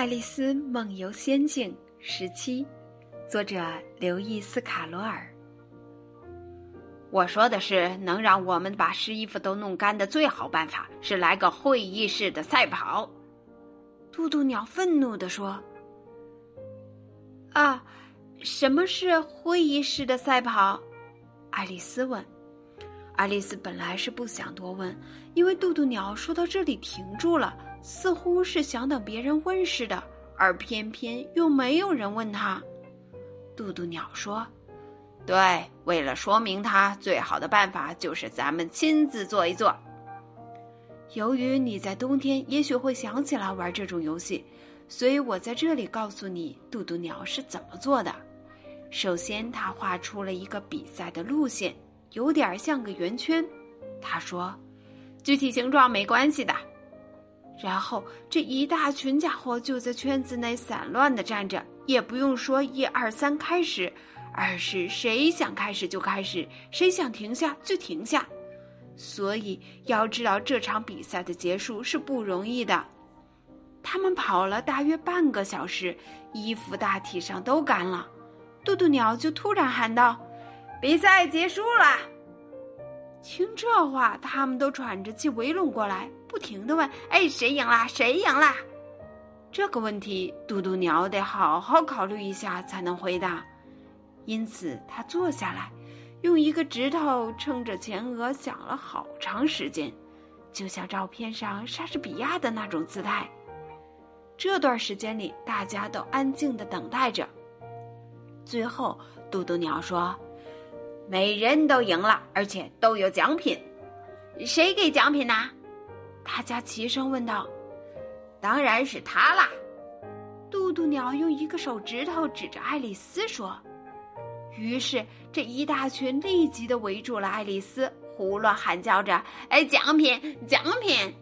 爱丽丝梦游仙境十七，作者刘易斯卡罗尔。我说的是，能让我们把湿衣服都弄干的最好办法是来个会议室的赛跑。渡渡鸟愤怒地说：“啊，什么是会议室的赛跑？”爱丽丝问。爱丽丝本来是不想多问，因为渡渡鸟说到这里停住了。似乎是想等别人问似的，而偏偏又没有人问他。渡渡鸟说：“对，为了说明它，最好的办法就是咱们亲自做一做。由于你在冬天也许会想起来玩这种游戏，所以我在这里告诉你，渡渡鸟是怎么做的。首先，他画出了一个比赛的路线，有点像个圆圈。他说：‘具体形状没关系的。’”然后这一大群家伙就在圈子内散乱的站着，也不用说一二三开始，而是谁想开始就开始，谁想停下就停下。所以要知道这场比赛的结束是不容易的。他们跑了大约半个小时，衣服大体上都干了。渡渡鸟就突然喊道：“比赛结束了！”听这话，他们都喘着气围拢过来。不停的问：“哎，谁赢啦？谁赢啦？”这个问题，嘟嘟鸟得好好考虑一下才能回答。因此，他坐下来，用一个指头撑着前额，想了好长时间，就像照片上莎士比亚的那种姿态。这段时间里，大家都安静的等待着。最后，嘟嘟鸟说：“每人都赢了，而且都有奖品。谁给奖品呢？”大家齐声问道：“当然是他啦！”渡渡鸟用一个手指头指着爱丽丝说。于是这一大群立即的围住了爱丽丝，胡乱喊叫着：“哎，奖品，奖品！”